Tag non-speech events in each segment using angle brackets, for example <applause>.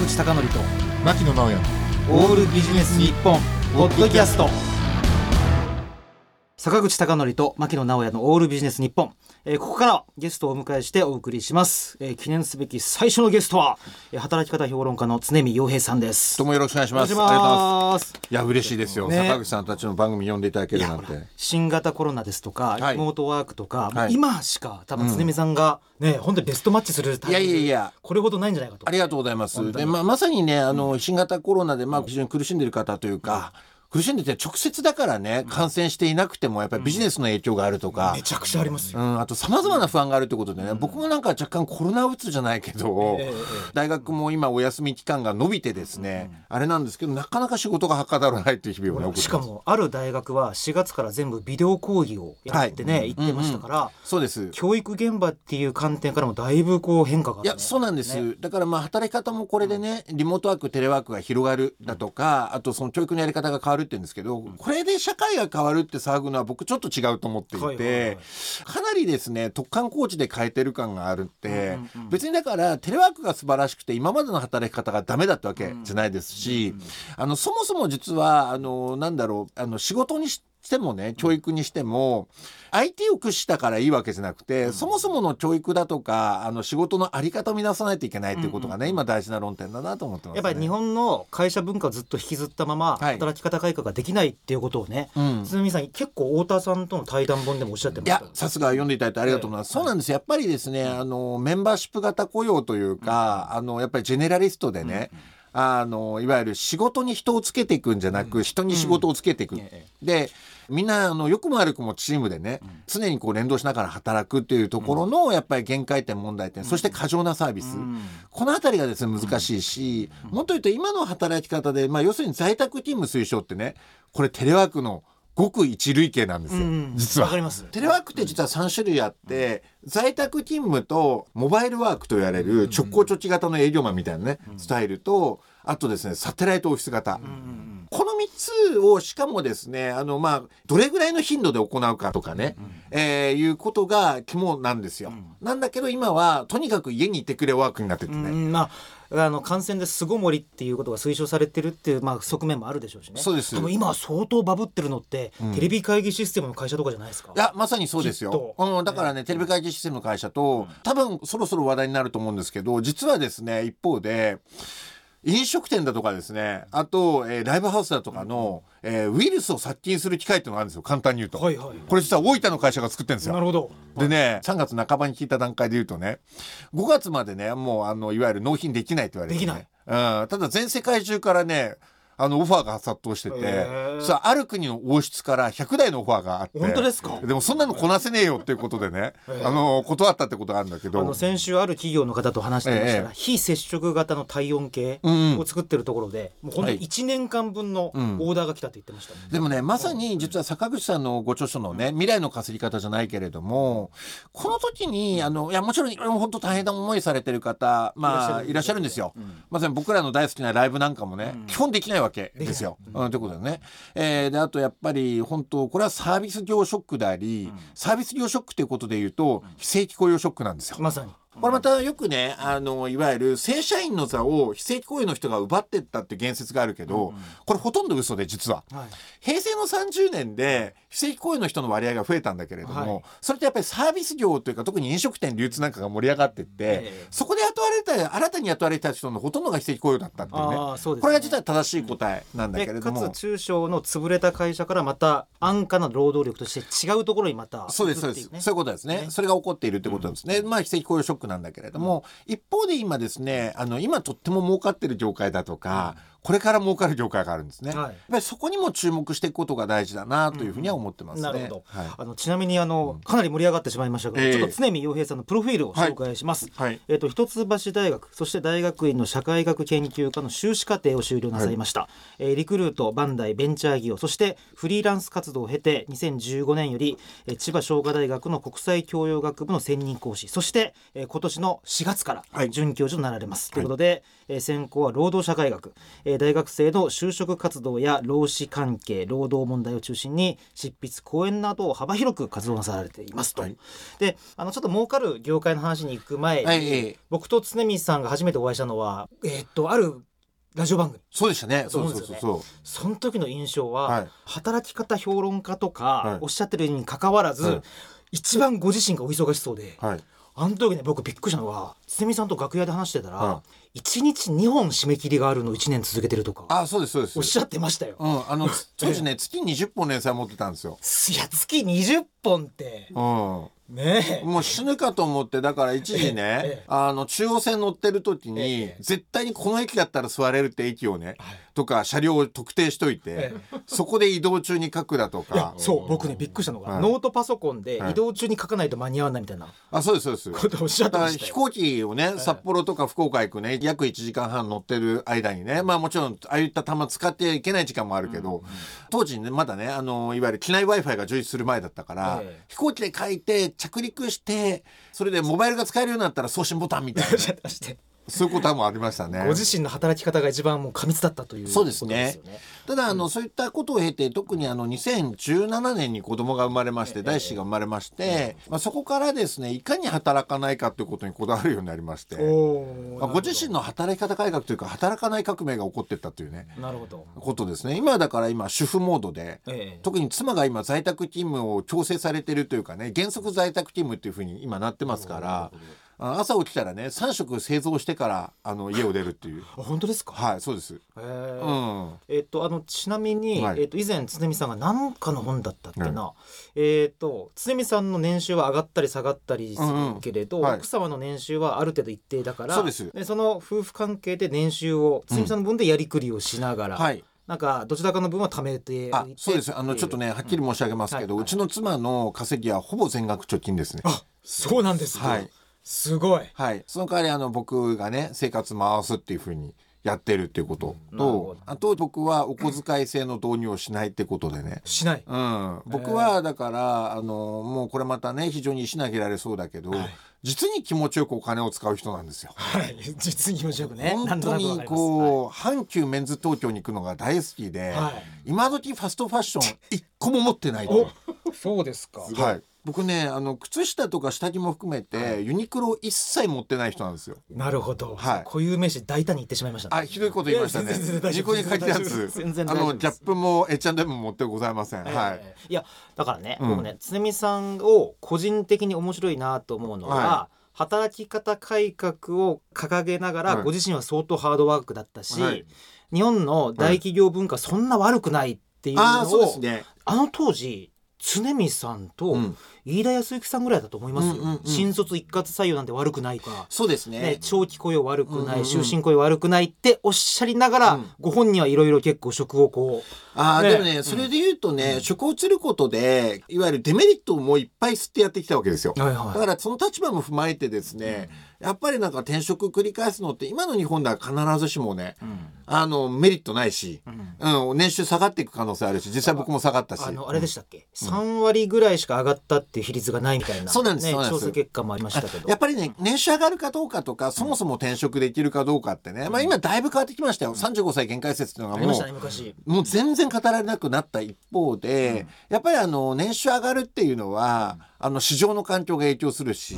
口貴教と牧野直哉オールビジネス日本ポッドキャスト。坂口貴教と牧野直哉のオールビジネス日本、えーここからはゲストをお迎えしてお送りします、えー記念すべき最初のゲストは、えー働き方評論家の常見洋平さんです。どうもよろしくお願いします。ありがとうございまます。すいや嬉しいですよ、ね。坂口さんたちの番組呼んでいただけるなんて。新型コロナですとか、はい。リモートワークとか、はい。今しか多分常見さんがね、本当にベストマッチするいやいやいや。これほどないんじゃないかと。ありがとうございますで、まあ、まさにねあの新型コロナで、まあ、非常に苦しんでいる方というか、苦しんでて直接だからね感染していなくてもやっぱりビジネスの影響があるとか、めちゃくちゃありますよ、うん、あとさまざまな不安があるということでね、僕がなんか若干コロナうつじゃないけど、大学も今お休み期間が伸びてですね、あれなんですけどなかなか仕事がはかどらないっていう日々をねしかもある大学は4月から全部ビデオ講義をやってね、はい言ってましたから、そうです。教育現場っていう観点からもだいぶこう変化があったね。いやそうなんです、ねだからまあ働き方もこれでねリモートワークテレワークが広がるだとかあとその教育のやり方が変わるって言うんですけどこれで社会が変わるって騒ぐのは僕ちょっと違うと思っていて、はいはいはいかなりですね突貫工事で変えてる感があるって、うんうんうん。別にだからテレワークが素晴らしくて今までの働き方がダメだったわけじゃないですし、あのそもそも実はあのなんだろうあの仕事にしてもね教育にしても IT を駆使したからいいわけじゃなくて、そもそもの教育だとかあの仕事のあり方を見直さないといけないっていうことがね、今大事な論点だなと思ってます、ね。やっぱり日本の会社文化をずっと引きずったままはい。働き方改革ができないっていうことをね、うん。常見さん結構太田さんとの対談本でもおっしゃってまいした。やさすが読んでいただいてありがとうございます、そうなんですやっぱりですねあのメンバーシップ型雇用というか、あのやっぱりジェネラリストでね、あのいわゆる仕事に人をつけていくんじゃなく、人に仕事をつけていく、ええでみんなあの良くも悪くもチームでね、常にこう連動しながら働くっていうところのやっぱり限界点問題点、そして過剰なサービス、この辺りがですね難しいし、もっと言うと今の働き方で、まあ、要するに在宅勤務推奨ってねこれテレワークのごく一類型なんですよ、うん。実は。わかります。テレワークって実は3種類あって、在宅勤務とモバイルワークと言われる直行直帰型の営業マンみたいなね、スタイルとあとですねサテライトオフィス型、この3つをしかもですねあのまあどれぐらいの頻度で行うかとかね、えーいうことが肝なんですよ、なんだけど今はとにかく家にいてくれワークになっててね、うん。まああの感染で巣ごもりっていうことが推奨されてるっていう、まあ、側面もあるでしょうしね。そうです。多分今相当バブってるのって、テレビ会議システムの会社とかじゃないですか。いやまさにそうですよ。と、うん、だからねテレビ会議システムの会社と多分そろそろ話題になると思うんですけど実はですね一方で飲食店だとかですねあと、えーライブハウスだとかの、えーウイルスを殺菌する機械っていうのがあるんですよ簡単に言うと、はいはいこれ実は大分の会社が作ってるんですよ。なるほど。でね3月半ばに聞いた段階で言うとね5月までねもうあのいわゆる納品できないって言われて、ね、できない。うん、ただ全世界中からねあのオファーが殺到してて、さあある国の王室から100台のオファーがあって本当ですか？でもそんなのこなせねえよっていうことでね、ええ。あの断ったってことがあるんだけどあの先週ある企業の方と話してましたら、ええ。非接触型の体温計うんを作ってるところで、もう本当にはい。1年間分のオうん。ーダーが来たって言ってました、ね。でもねまさに実は坂口さんのご著書のね未来の稼ぎ方じゃないけれどもこの時にあのいやもちろん本当大変な思いされてる方まあいらっしゃるんですよ。まさに僕らの大好きなライブなんかもね、基本できないわけですよ。うん、ということでね、えーであとやっぱり本当これはサービス業ショックであり、サービス業ショックということで言うと非正規雇用ショックなんですよ。まさにこれまたよくねあのいわゆる正社員の座を非正規雇用の人が奪ってったって言説があるけど、これほとんど嘘で実は。はい。平成の30年で非正規雇用の人の割合が増えたんだけれども、はい。それってやっぱりサービス業というか特に飲食店流通なんかが盛り上がってって、ええ。そこで雇われた新たに雇われた人のほとんどが非正規雇用だったっていうね。ね。これが実は正しい答えなんだけれでども。かつ中小の潰れた会社からまた安価な労働力として違うところにまたそうですそうです、そういうことですね。それが起こっているってことですね、まあ非正規雇用ショックなんだけれども、一方で今ですねあの今とっても儲かってる業界だとか、これから儲かる業界があるんですね、はい。やっぱりそこにも注目していくことが大事だなというふうには思ってますね、なるほど、はい。あのちなみにあのかなり盛り上がってしまいましたが、ええ。ちょっと常見洋平さんのプロフィールを紹介します。はい。えっ、と一橋大学そして大学院の社会学研究科の修士課程を修了なさいました、えーリクルートバンダイベンチャー業そしてフリーランス活動を経て2015年より、えー千葉商科大学の国際教養学部の専任講師そして、えー今年の4月からはい。准教授となられます、ということで、えー専攻は労働社会学、え大学生の就職活動や労使関係労働問題を中心に執筆講演などを幅広く活動なさられていますと。はい。であのちょっと儲かる業界の話に行く前に、はいええ。僕と常光さんが初めてお会いしたのは、えーっとあるラジオ番組。そうでしたね。そそううですよね。そうそうそうその時の印象は、はい。働き方評論家とはい。かおっしゃってるにかかわらず、はい。一番ご自身がお忙しそうで、はいあの時ね僕びっくりしたのがつみさんと楽屋で話してたら、は一日2本締め切りがあるのを1年続けてるとかあそうですそうです。おっしゃってましたよ。うんあの <laughs> 当時ね月20本連載持ってたんですよ。いや月20本って。うん。ねえ。もう死ぬかと思ってだから一時ええねあの中央線乗ってる時にええ。絶対にこの駅だったら座れるって駅をねはいとか車両を特定しといてえそこで移動中に書くだとか。そう僕ねびっくりしたのが、はい。ノートパソコンではい。移動中に書かないと間に合わないみたいな。あそうですそうです。ことをおっしゃってました飛行機をね札幌とか福岡行くね約1時間半乗ってる間にねまあもちろんああいった球使っていけない時間もあるけど、当時ねまだねあのいわゆる機内 w i f i が充実する前だったから、ええ。飛行機で書いて着陸してそれでモバイルが使えるようになったら送信ボタンみたいな <laughs> そういうこともありましたね。ご自身の働き方が一番もう過密だったというそうですね。ただあの、そういったことを経て特にあの2017年に子供が生まれまして第子が生まれまして、まあ、そこからですねいかに働かないかということにこだわるようになりまして、まあ、ご自身の働き方改革というか働かない革命が起こっていったというねなるほど、ことですね。今だから今主婦モードでええ。特に妻が今在宅勤務を強制されてるというかね原則在宅勤務っていうふうに今なってますからあ朝起きたらね3食製造してからあの家を出るっていう。<laughs> あ本当ですか、はいそうです。へえうん。えっとあのちなみに、はい。えっと以前常見さんが何かの本だったっけな、えっと常見さんの年収は上がったり下がったりするけれど、うん。うんはい。奥様の年収はある程度一定だからそうです。その夫婦関係で年収を常見さんの分でやりくりをしながら、はい。なんかどちらかの分は貯めてそうです。あのちょっとねはっきり申し上げますけど、うんうちの妻の稼ぎはほぼ全額貯金ですね。あそうなんですか、はいすごい。はい、その代わりあの僕がね生活回すっていうふうにやってるっていうこととあと僕はお小遣い制の導入をしないってことでね、しない、うん、僕はだからあのもうこれまたね非常に石投げられそうだけど、はい。実に気持ちよくお金を使う人なんですよ。はい。<laughs> 実に気持ちよくね。本当にこう、阪急メンズ東京に行くのが大好きで、はい。今時ファストファッション一個も持ってないと。そうですか。はい、僕ねあの靴下とか下着も含めて、ユニクロ一切持ってない人なんですよ。なるほど、はい。固有名詞大胆に言ってしまいましたね。あひどいこと言いましたね。いや全然大。丈夫。ニコに書いたやつ全然あのギャップも H&M も持ってございません。はい。ええい。やだからね、うん。僕ね常見さんを個人的に面白いなと思うのは、は働き方改革を掲げながら、はい。ご自身は相当ハードワークだったし、はい。日本の大企業文化そんな悪くないっていうのを、ああそうですね。あの当時常見さんとうん飯田康之さんぐらいだと思いますよ、うんうんうん。新卒一括採用なんて悪くないか、そうですね。ね、長期雇用悪くない、うんうんうん。終身雇用悪くないっておっしゃりながら、うん。ご本人はいろいろ結構職をこねああでもねそれで言うとね、職を移ることでいわゆるデメリットをもういっぱい吸ってやってきたわけですよ。う、はいはい。だからその立場も踏まえてですね、やっぱりなんか転職繰り返すのって今の日本では必ずしもねうん。あのメリットないし、うん。うん、年収下がっていく可能性あるし実際僕も下がったし。あのあれでしたっけ、3割ぐらいしか上がったっていう比率がないみたいなそうなんですね調査結果もありましたけど。やっぱりね年収上がるかどうかとかそもそも転職できるかどうかってね、まあ、今だいぶ変わってきましたよ。35歳限界説っていうのがもうもう全然語られなくなった一方で、やっぱりあの年収上がるっていうのは、あの市場の環境が影響するし、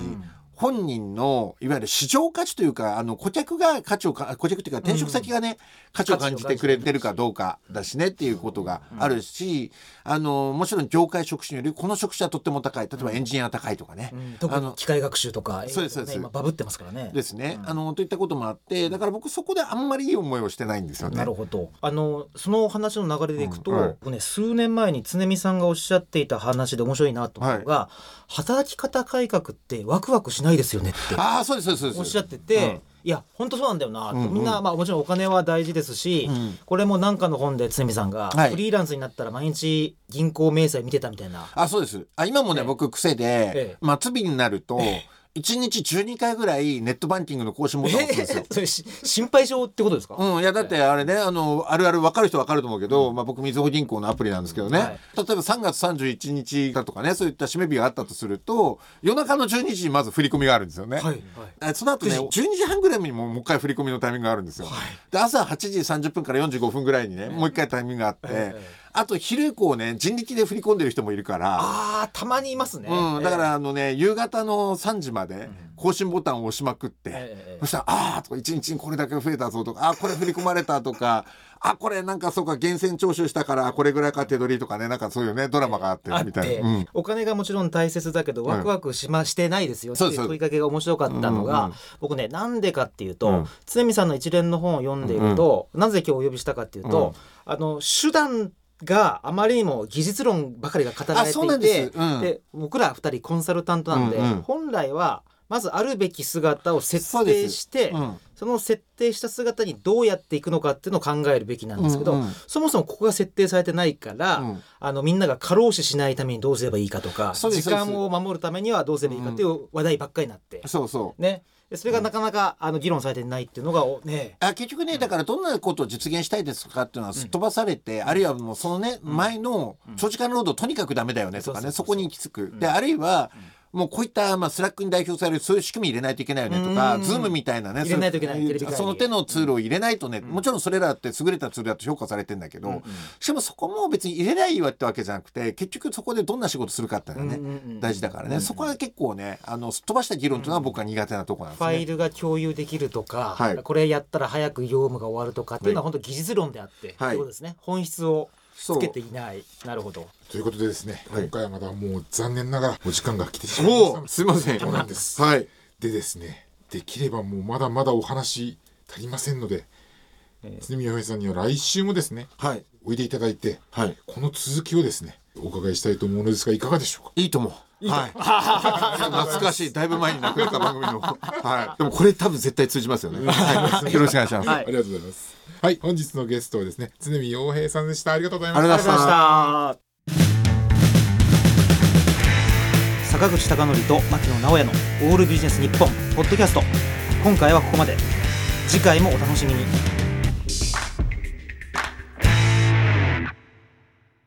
本人のいわゆる市場価値というかあの顧客が価値をか顧客というか転職先がね、価値を感じてくれてるかどうかだしねっていうことがあるし、あのもちろん業界職種によりこの職種はとっても高い。例えばエンジニアは高いとかね、うん。特あのに機械学習とかそうですそうです。ね今バブってますからね。ですね、あのといったこともあってだから僕そこであんまりいい思いをしてないんですよね。なるほど。あのその話の流れでいくと、うん。ね、数年前に常見さんがおっしゃっていた話で面白いなと思うのが、働き方改革ってワクワクしないですよねって。ああそうですそうですおっしゃってて、うん。いや本当そうなんだよなみんな、まあ、もちろんお金は大事ですし、うん。これも何かの本で常見さんが、はい。フリーランスになったら毎日銀行明細見てたみたいな。あそうです。あ今もね、ええ。僕癖で、ええ。末尾になると、1日12回ぐらいネットバンキングの更新ボタンを押すんですよ。<laughs> それし心配性ってことですか、うん、いやだってあれねあのあるある分かる人分かると思うけど、まあ、僕みずほ銀行のアプリなんですけどね、はい。例えば3月31日だとかねそういった締め日があったとすると夜中の12時にまず振り込みがあるんですよね。はい。えその後ね12時。半ぐらいにももう一回振り込みのタイミングがあるんですよ。で朝8時30分から45分ぐらいにねもう一回タイミングがあって、ええあと昼以降ね人力で振り込んでる人もいるから。ああたまにいますね、うん、だかえらあのね夕方の3時まで更新ボタンを押しまくって、ええそしたら「ああ」とか「一日にこれだけ増えたぞ」とか「あーこれ振り込まれた」とか「あこれなんかそうか源泉徴収したからこれぐらいか手取り」とかねなんかそういうねドラマがあってみたいて、な。うん。お金がもちろん大切だけど、ん。ワクワクしましてないですよっていう問いかけが面白かったのが、うんうん僕ねなんでかっていうと、うん。常見さんの一連の本を読んでいると、なぜ今日お呼びしたかっていうと、あの手段があまりにも技術論ばかりが語られていんてです。うん。で僕ら二人コンサルタントなんで、うんうん。本来はまずあるべき姿を設定してうん。その設定した姿にどうやっていくのかっていうのを考えるべきなんですけど、うんうん。そもそもここが設定されてないから、うん。あのみんなが過労死しないためにどうすればいいかとか時間を守るためにはどうすればいいかっていう話題ばっかりになって、そうそう。ね。でそれがなかなかあの議論されてないっていうのがおね。あ結局ねだからどんなことを実現したいですかっていうのはすっ飛ばされて、あるいはもうそのね、前の長時間労働とにかくダメだよねとかね、そこに行き着く、であるいは、もうこういった、まあ、 Slack に代表されるそういう仕組み入れないといけないよねとか、うん。 Zoom みたいなねその手のツールを入れないとね、もちろんそれらって優れたツールだと評価されてんだけど、しかもそこも別に入れないよってわけじゃなくて結局そこでどんな仕事するかっていうのがね、大事だからね、そこは結構ねあのすっ飛ばした議論というのは僕は苦手なところなんですね。ファイルが共有できるとか、はい。これやったら早く業務が終わるとかっていうのは本当技術論であって、はい。ってことですね。本質をつけていないなるほどということでですね、はい今回はまだもう残念ながらお時間が来てしまいましたすいません。そうなんです <laughs> はい。でですねできればもうまだまだお話足りませんので常宮平さんには来週もですねはい。おいでいただいてはい。この続きをですねお伺いしたいと思うのですがいかがでしょうか？いいと思う。はい。懐かしい。だいぶ前に亡くなった番組の。はい。<laughs> でもこれ多分絶対通じますよね。はい。よろしくお願いします。はいありがとうございますはい本日のゲストはですね常見洋平さんでしたありがとうございまありがとうございまありがとうございました坂口孝則と牧野直哉のオールビジネス日本ポッドキャスト今回はここまで次回もお楽しみに